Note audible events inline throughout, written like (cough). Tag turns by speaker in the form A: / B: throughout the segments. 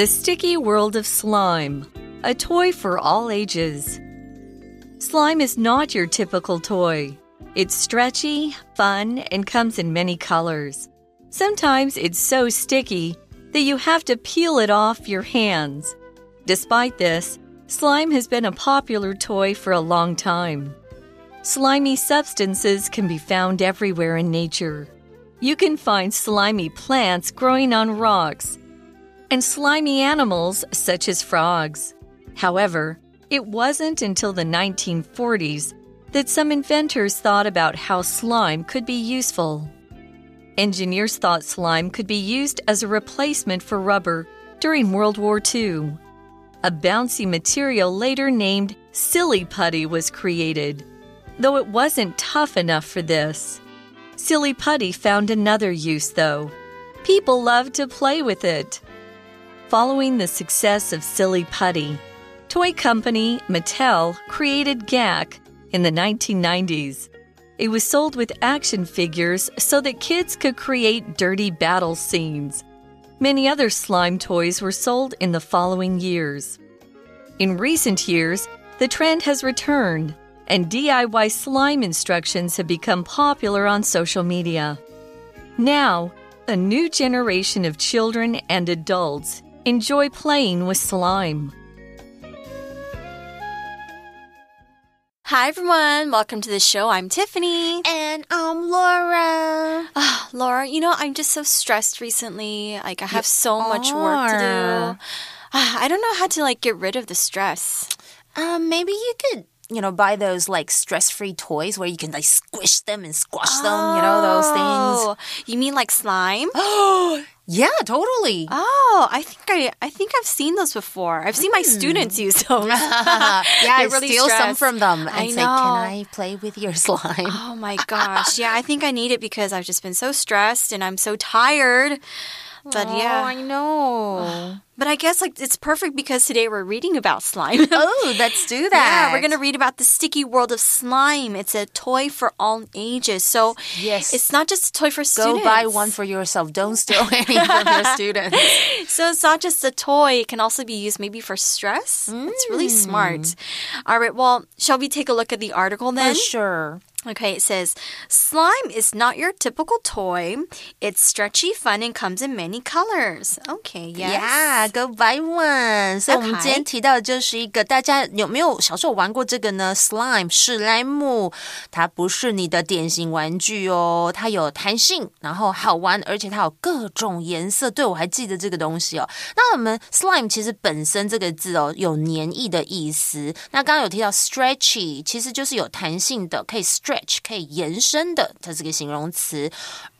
A: The Sticky World of Slime, a toy for all ages. Slime is not your typical toy. It's stretchy, fun, and comes in many colors. Sometimes it's so sticky that you have to peel it off your hands. Despite this, slime has been a popular toy for a long time. Slimy substances can be found everywhere in nature. You can find slimy plants growing on rocks and slimy animals such as frogs. However, it wasn't until the 1940s that some inventors thought about how slime could be useful. Engineers thought slime could be used as a replacement for rubber during World War II. A bouncy material later named Silly Putty was created, though it wasn't tough enough for this. Silly Putty found another use, though. People loved to play with it. Following the success of Silly Putty, toy company Mattel created Gak in the 1990s. It was sold with action figures so that kids could create dirty battle scenes. Many other slime toys were sold in the following years. In recent years, the trend has returned and DIY slime instructions have become popular on social media. Now, a new generation of children and adults enjoy playing with slime.
B: Hi everyone, welcome to the show. I'm Tiffany.
C: And I'm Laura.
B: Uh, Laura, you know, I'm just so stressed recently. Like I have you so much work to do. Uh, I don't know how to like get rid of the stress.
C: Um, maybe you could you know, buy those like stress free toys where you can like squish them and squash oh, them, you know, those things.
B: Oh, you mean like slime? (gasps) (gasps)
C: Oh, yeah, totally.
B: Oh, I think I I think I've seen those before. I've seen my hmm. students use (laughs) those. yeah,
C: I really steal stressed. some from them and I say, know. "Can I play with your slime?"
B: Oh my gosh. yeah, I think I need it because I've just been so stressed and I'm so tired. But
C: oh,
B: yeah,
C: I know. (sighs)
B: But I guess like it's perfect because today we're reading about slime. (laughs)
C: oh, let's do that.
B: Yeah, we're gonna read about the sticky world of slime. It's a toy for all ages. So
C: yes,
B: it's not just a toy for students.
C: Go buy one for yourself. Don't steal (laughs) any from your students. (laughs)
B: So it's not just a toy. It can also be used maybe for stress. Mm. It's really smart. Mm. All right. Well, shall we take a look at the article then?
C: sure.
B: Okay, it says slime is not your typical toy. It's stretchy, fun, and comes in many colors. Okay, yes.
C: Yeah, go buy one. 所以我们今天提到的就是一个，大家有没有小时候玩过这个呢？Slime 史莱姆，它不是你的典型玩具哦，它有弹性，然后好玩，而且它有各种颜色。对我还记得这个东西哦。那我们 slime 其实本身这个字哦，有黏液的意思。那刚刚有提到 stretchy，其实就是有弹性的，可以 stretch。 stretch 可以延伸的，它是个形容词。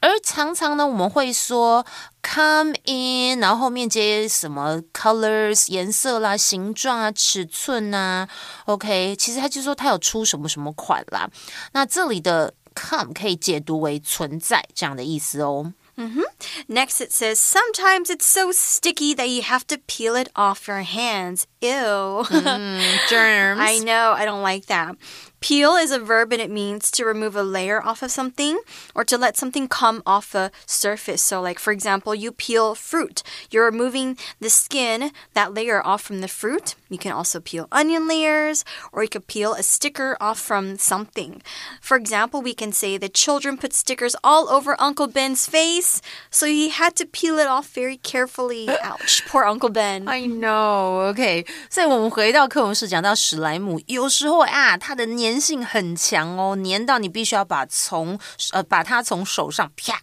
C: 而常常呢，我们会说 come in，然后后面接什么 colors 颜色啦、形状啊、尺寸啊。OK，其实它就说它有出什么什么款啦。那这里的 come 可以解读为存在这样的意思哦。
B: Mm -hmm. Next, it says sometimes it's so sticky that you have to peel it off your hands. Ew.
C: Mm, (laughs) germs.
B: I know. I don't like that. Peel is a verb and it means to remove a layer off of something or to let something come off a surface. So, like for example, you peel fruit, you're removing the skin, that layer off from the fruit. You can also peel onion layers or you could peel a sticker off from something. For example, we can say the children put stickers all over Uncle Ben's face, so he had to peel it off very carefully. (laughs) Ouch, poor Uncle Ben.
C: I know. Okay. 所以我们回到课文是讲到史莱姆，有时候啊，它的粘粘性很强哦，粘到你必须要把从呃把它从手上啪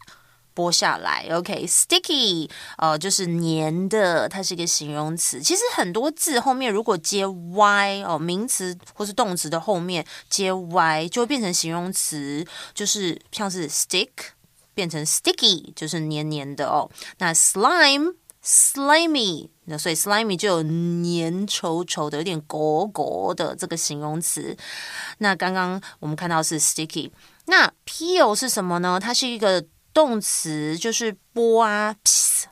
C: 剥下来。OK，sticky，呃，就是粘的，它是一个形容词。其实很多字后面如果接 y 哦，名词或是动词的后面接 y 就会变成形容词，就是像是 stick 变成 sticky，就是黏黏的哦。那 slime。slimy，那所以 slimy 就有黏稠稠的、有点裹裹的这个形容词。那刚刚我们看到是 sticky，那 peel 是什么呢？它是一个动词，就是剥啊、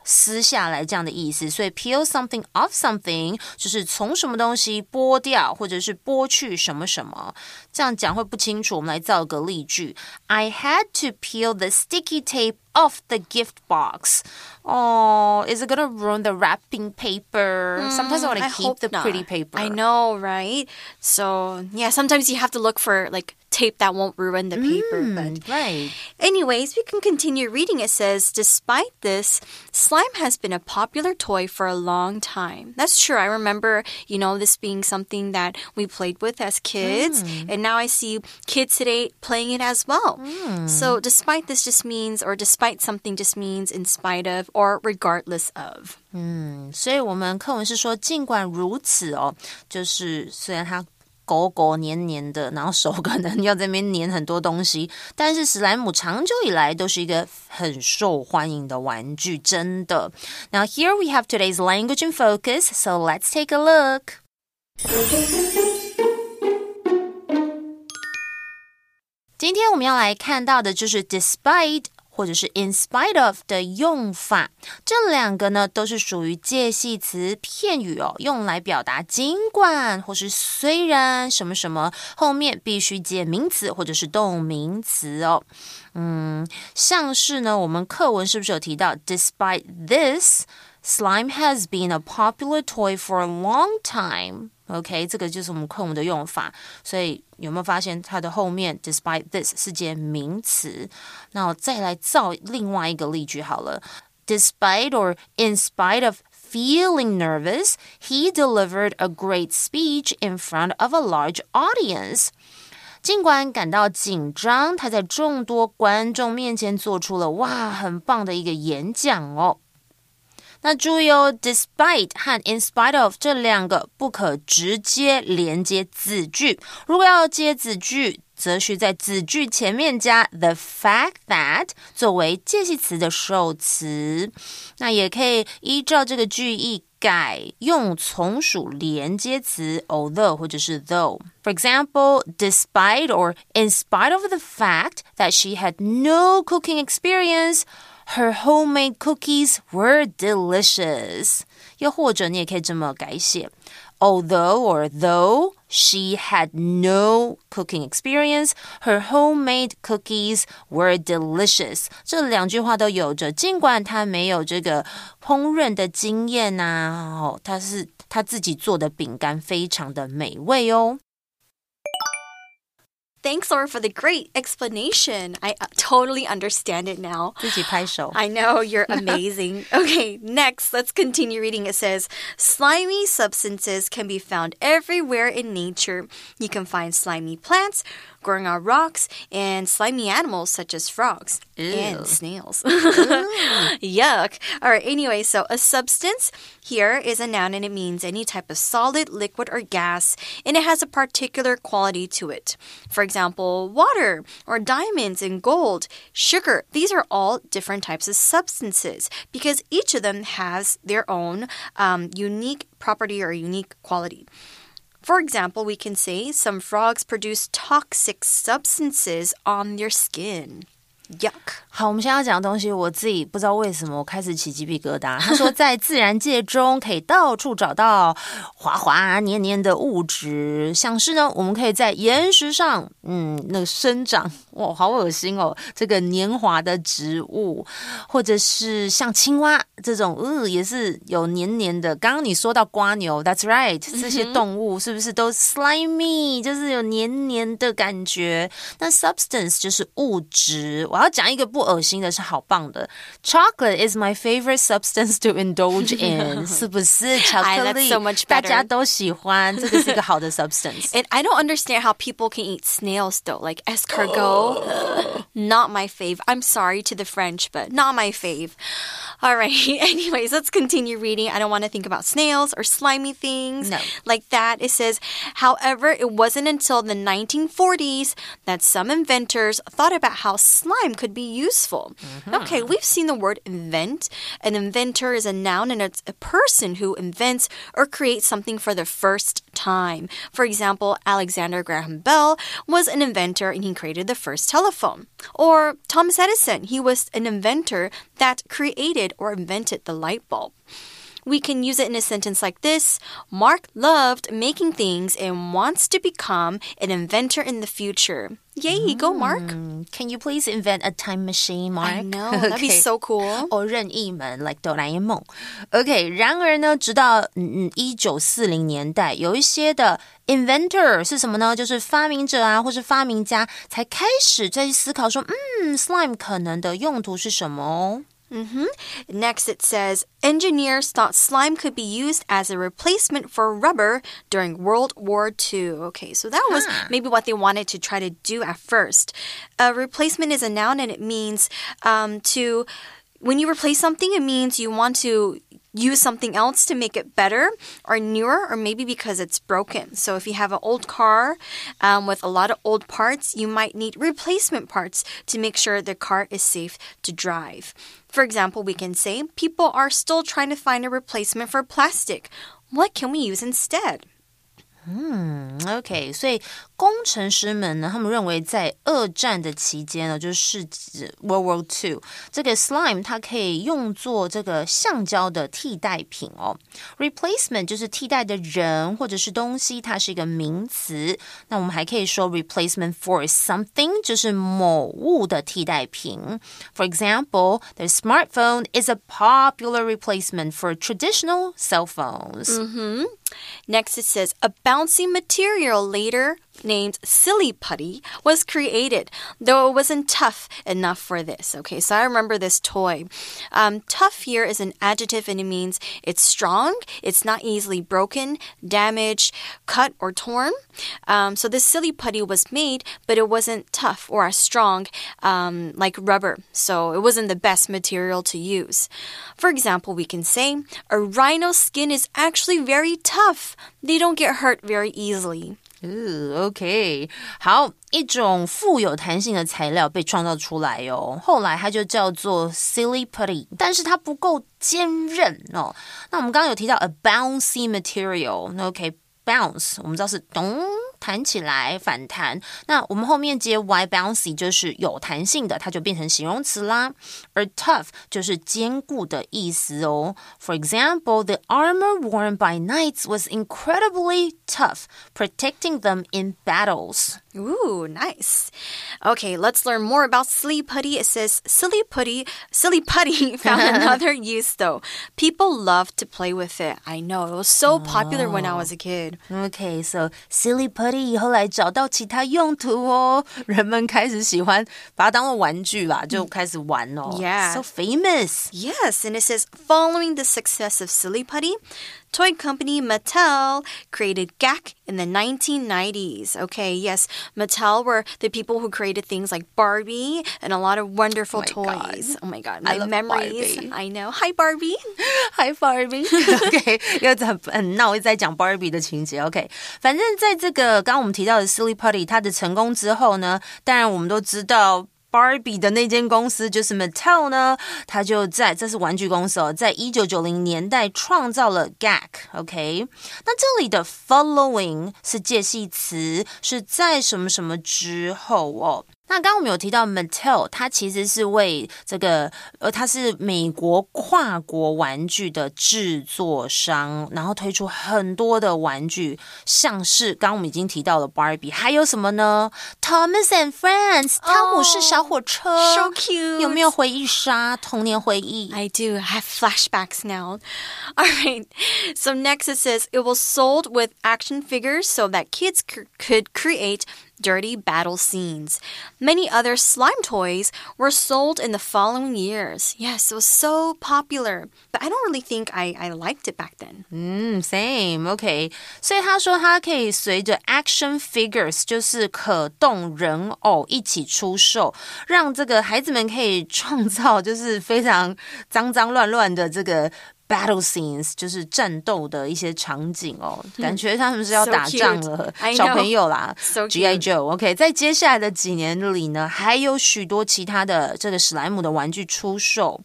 C: 撕下来这样的意思。所以 peel something off something 就是从什么东西剥掉，或者是剥去什么什么。这样讲会不清楚，我们来造个例句：I had to peel the sticky tape off the gift box. Oh, is it gonna ruin the wrapping paper? sometimes I want to
B: Mm, I
C: keep
B: hope
C: the
B: not.
C: pretty paper.
B: I know, right? So, yeah, sometimes you have to look for like tape that won't ruin the paper. But,
C: Right.
B: anyways, we can continue reading. It says, Despite this, slime has been a popular toy for a long time. That's true. I remember, you know, this being something that we played with as kids. And now I see kids today playing it as well. So, despite this just means, or despite something just means in spite of or regardless of.
C: 所以我们课文是说，尽管如此哦，就是虽然它 狗狗黏黏的，然后手可能要在那边粘很多东西，但是史莱姆长久以来都是一个很受欢迎的玩具，真的。Now here we have today's language and focus, so let's take a look. 今天我们要来看到的就是 despite 或者是 in spite of 的用法，这两个呢都是属于介系词片语哦，用来表达尽管或是虽然什么什么后面必须接名词或者是动名词哦。嗯，像是呢，我们课文是不是有提到，despite this。Slime has been a popular toy for a long time. OK，这个就是我们课文的用法。所以有没有发现它的后面 despite this 是接名词？那我再来造另外一个例句好了。Despite or in spite of feeling nervous, he delivered a great speech in front of a large audience. 尽管感到紧张，他在众多观众面前做出了哇很棒的一个演讲哦。那注意哦，despite 和 in spite of 这两个不可直接连接子句。如果要接子句，则需在子句前面加 the fact that 作为介系词的受词。那也可以依照这个句意改用从属连接词 although 或者是 though。For example, despite or in spite of the fact that she had no cooking experience. Her homemade cookies were delicious. 又或者你也可以这么改写，although or though she had no cooking experience, her homemade cookies were delicious. 这两句话都有着，尽管她没有这个烹饪的经验呐、哦，她是她自己做的饼干非常的美味哦。
B: Thanks, Laura, for the great explanation. I uh, totally understand it now.
C: 自己拍手。
B: I know, you're (laughs) amazing. okay, next, let's continue reading. It says slimy substances can be found everywhere in nature. You can find slimy plants growing on rocks and slimy animals such as frogs
C: Ew.
B: and snails. (laughs) Yuck. All right, anyway, so a substance here is a noun and it means any type of solid, liquid, or gas, and it has a particular quality to it. For example, water or diamonds and gold, sugar. These are all different types of substances because each of them has their own um, unique property or unique quality. For example, we can say some frogs produce toxic substances on their skin. Yuck.
C: 好，我们现在要讲的东西，我自己不知道为什么我开始起鸡皮疙瘩。他说，在自然界中可以到处找到滑滑黏黏的物质，像是呢，我们可以在岩石上，嗯，那个生长，哇，好恶心哦，这个黏滑的植物，或者是像青蛙这种，呃，也是有黏黏的。刚刚你说到瓜牛，That's right，(laughs) 这些动物是不是都 slimy，就是有黏黏的感觉？那 substance 就是物质。我要讲一个不恶心的，是好棒的。Chocolate is my favorite substance to indulge (laughs) in，是不是？巧克
B: that's
C: 力
B: so much
C: 大
B: better
C: 家都喜欢，这个是一个好的 substance。
B: And (laughs) I don't understand how people can eat snails though, like escargot. (gasps) not my fave. I'm sorry to the French, but not my fave. All right. Anyways, (laughs) let's continue reading. I don't want to think about snails or slimy things
C: No.
B: like that. It says, however, it wasn't until the 1940s that some inventors thought about how slime could be useful. Mm-hmm. Okay, we've seen the word invent. An inventor is a noun and it's a person who invents or creates something for the first time. For example, Alexander Graham Bell was an inventor and he created the first telephone. Or Thomas Edison, he was an inventor that created or invented the light bulb we can use it in a sentence like this Mark loved making things and wants to become an inventor in the future. Yay, go Mark.
C: Can you please invent a time machine, Mark?
B: I know, (laughs) that'd be
C: Okay.
B: so cool.
C: 哦，任意门，like 哆啦 A 梦。OK，然而呢，直到嗯一九四零年代，有一些的 inventor 是什么呢？就是发明者啊，或是发明家，才开始在思考说，嗯，slime 可能的用途是什么哦。
B: Next, it says engineers thought slime could be used as a replacement for rubber during World War II. Okay, so that was maybe what they wanted to try to do at first. A replacement is a noun and it means um, to. When you replace something, it means you want to use something else to make it better or newer, or maybe because it's broken. So, if you have an old car um, with a lot of old parts, you might need replacement parts to make sure the car is safe to drive. For example, we can say, People are still trying to find a replacement for plastic. What can we use instead?
C: OK，所以工程师们呢，他们认为在二战的期间呢，就是指 World War Two，这个 slime 它可以用作这个橡胶的替代品哦。Replacement 就是替代的人或者是东西，它是一个名词。那我们还可以说 replacement for something，就是某物的替代品。For example, the smartphone is a popular replacement for traditional cell phones.
B: Next, it says a bouncy material later named silly putty was created, though it wasn't tough enough for this. Okay, so I remember this toy. Um, tough here is an adjective and it means it's strong, it's not easily broken, damaged, cut, or torn. Um, so this silly putty was made, but it wasn't tough or as strong um, like rubber, so it wasn't the best material to use. For example, we can say a rhino's skin is actually very tough. They don't get hurt very easily.
C: 嗯，OK，好，一种富有弹性的材料被创造出来哦，后来它就叫做 silly putty，但是它不够坚韧哦。那我们刚刚有提到 a bouncy material，那 OK，bounce 我们知道是咚弹起来反弹，那我们后面接 y bouncy 就是有弹性的，它就变成形容词啦。而 tough 就是坚固的意思哦。For example, the armor worn by knights was incredibly tough, protecting them in battles.
B: Ooh, nice. Okay, let's learn more about silly putty. It says silly putty, silly putty (laughs) found another (laughs) use though. People love to play with it. I know it was so popular when I was a kid.
C: Okay, so silly putty 后来找到其他用途哦，人们开始喜欢把它当做玩具啦，就开始玩哦。
B: Yeah.
C: so famous.
B: Yes, and it says following the success of silly putty, toy company Mattel created Gak in the 1990s. Okay, yes, Mattel were the people who created things like Barbie and a lot of wonderful
C: oh toys. God.
B: Oh my god, my
C: I
B: memories.
C: Barbie.
B: I know. Hi Barbie. (laughs)
C: Hi Barbie. (laughs) OK，又很很闹，在讲 Barbie 的情节。OK，反正在这个刚刚我们提到的 Silly Putty 它的成功之后呢，当然我们都知道。Barbie 的那间公司就是 Mattel 呢，它就在这是玩具公司哦，在一九九零年代创造了 Gag。OK，、那这里的 following 是介系词，是在什么什么之后哦。那刚刚我们有提到 Mattel，它其实是为这个呃，它是美国跨国玩具的制作商，然后推出很多的玩具，像是刚刚我们已经提到了 Barbie，还有什么呢？Thomas and Friends，汤姆士小火车
B: So cute.
C: 有没有回忆杀？童年回忆
B: I do. I have flashbacks now. (laughs) All right. (laughs) So next it says it was sold with action figures so that kids c- could create dirty battle scenes. Many other slime toys were sold in the following years. Yes, it was so popular. But I don't really think I, I liked it back then.
C: 嗯，same，OK、所以他说他可以随着 action figures，就是可动人偶一起出售，让这个孩子们可以创造就是非常脏脏乱乱的这个。 Battle scenes 就是战斗的一些场景哦，感觉他们是要打仗了
B: I
C: 小.朋友啦 GI
B: cute.
C: Joe。OK，在接下来的几年里呢，还有许多其他的这个史莱姆的玩具出售。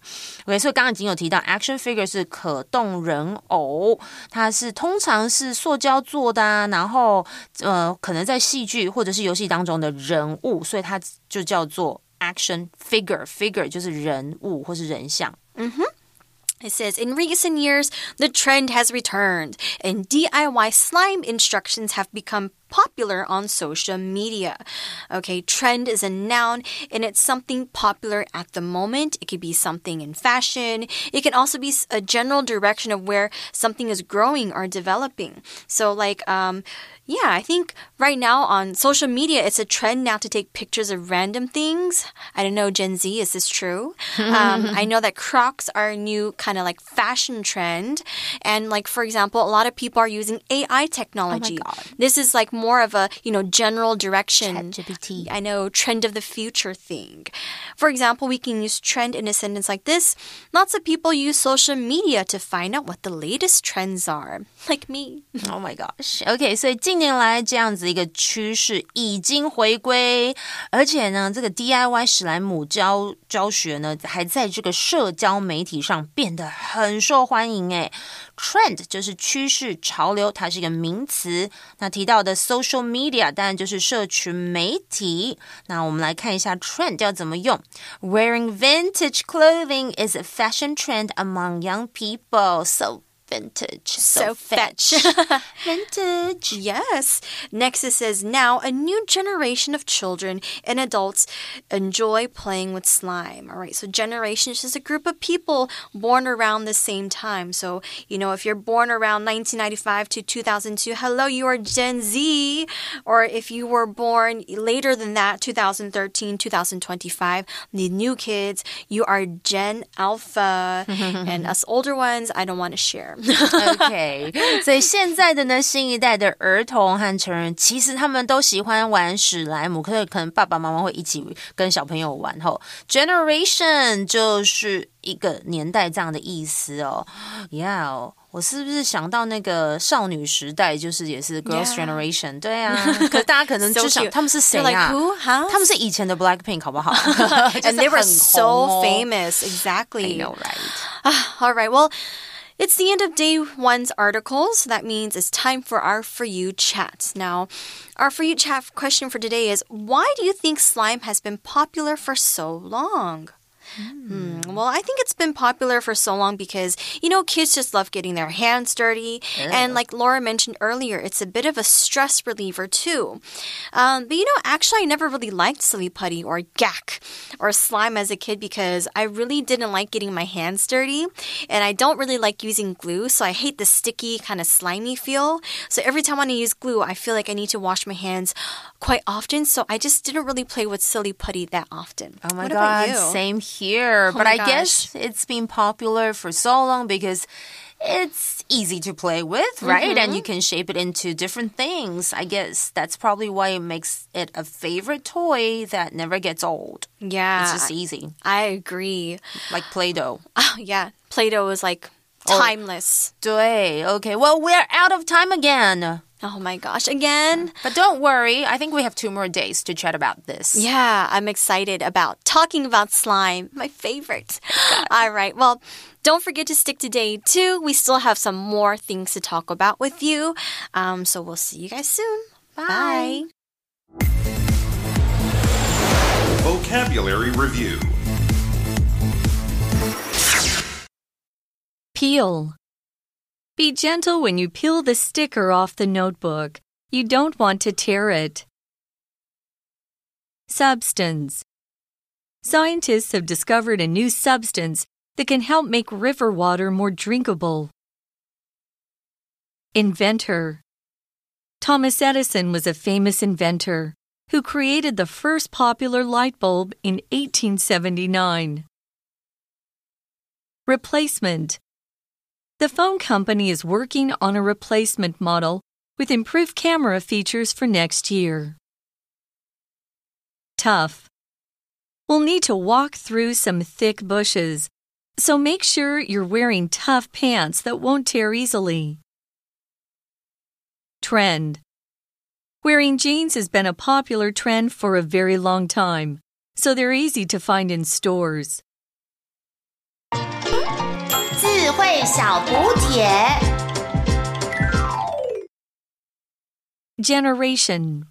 C: OK，所以刚刚已经有提到，action figure 是可动人偶，它是通常是塑胶做的啊，然后呃，可能在戏剧或者是游戏当中的人物，所以它就叫做 action figure。figure 就是人物或是人像。
B: It says, in recent years, the trend has returned, and DIY slime instructions have become popular on social media. Okay, trend is a noun and it's something popular at the moment. It could be something in fashion. It can also be a general direction of where something is growing or developing. So, like, um, yeah, I think right now on social media, it's a trend now to take pictures of random things. I don't know, Gen Z, is this true? um, I know that Crocs are a new kind of like fashion trend. And, like, for example, a lot of people are using AI technology.
C: Oh
B: this is like more of a, you know, general direction.
C: ChatGPT.
B: I know, trend of the future thing. For example, we can use trend in a sentence like this Lots of people use social media to find out what the latest trends are, (laughs) like me.
C: Oh my gosh. OK，所以近年来这样子一个趋势已经回归，而且呢，这个 DIY 史莱姆教教学呢，还在这个社交媒体上变得很受欢迎。诶 Trend 就是趋势、潮流，它是一个名词。那提到的 social media 当然就是社群媒体。那我们来看一下 trend 要怎么用。Wearing vintage clothing is a fashion trend among young people. So vintage.
B: So, fetch. (laughs) (laughs)
C: vintage.
B: Yes. Next, it says now a new generation of children and adults enjoy playing with slime. All right. So, generation is just a group of people born around the same time. So, you know, if you're born around 1995 to 2002, hello, you are Gen Z. Or if you were born later than that, 2013, 2025, the new kids, you are Gen Alpha. (laughs) and us older ones, I don't want to share.
C: OK，所以现在的呢，新一代的儿童和成人，其实他们都喜欢玩史莱姆，可是可能爸爸妈妈会一起跟小朋友玩。吼，generation 就是一个年代这样的意思哦。Yeah，我是不是想到那个少女时代，就是也是 girls generation？对啊，(laughs) 可大家可能就想他们是谁啊？他们是以前的 Blackpink，好不好？(laughs)
B: And they were so (laughs) famous. Exactly.
C: I know, right?
B: All right. Well. It's the end of day one's article, so that means it's time for our For You chat. Now, our For You chat question for today is Why do you think slime has been popular for so long? Mm. Well, I think it's been popular for so long because, you know, kids just love getting their hands dirty. And like Laura mentioned earlier, it's a bit of a stress reliever too. Um, but, you know, actually, I never really liked silly putty or Gak or slime as a kid because I really didn't like getting my hands dirty. And I don't really like using glue. So I hate the sticky, kind of slimy feel. So every time I use glue, I feel like I need to wash my hands quite often. So I just didn't really play with silly putty that often.
C: Oh my what God, same here here,
B: oh
C: but I
B: gosh.
C: guess it's been popular for so long because it's easy to play with, right? Mm -hmm. And you can shape it into different things. I guess that's probably why it makes it a favorite toy that never gets old.
B: Yeah.
C: It's just easy.
B: I agree.
C: Like Play Doh. (sighs)
B: Oh, yeah. Play Doh is like timeless.
C: Oh, 对, okay. Well, we're out of time again.
B: Oh my gosh, again.
C: But don't worry, I think we have two more days to chat about this.
B: Yeah, I'm excited about talking about slime, my favorite. (laughs) All right, well, don't forget to stick to day two. We still have some more things to talk about with you. Um, so we'll see you guys soon.
C: Bye.
B: Bye.
D: Vocabulary Review
A: Peel. Be gentle when you peel the sticker off the notebook. You don't want to tear it. Substance. Scientists have discovered a new substance that can help make river water more drinkable. Inventor. Thomas Edison was a famous inventor who created the first popular light bulb in 1879. Replacement. The phone company is working on a replacement model with improved camera features for next year. Tough. We'll need to walk through some thick bushes, so make sure you're wearing tough pants that won't tear easily. Trend. Wearing jeans has been a popular trend for a very long time, so they're easy to find in stores.
E: 慧小补帖。
A: Generation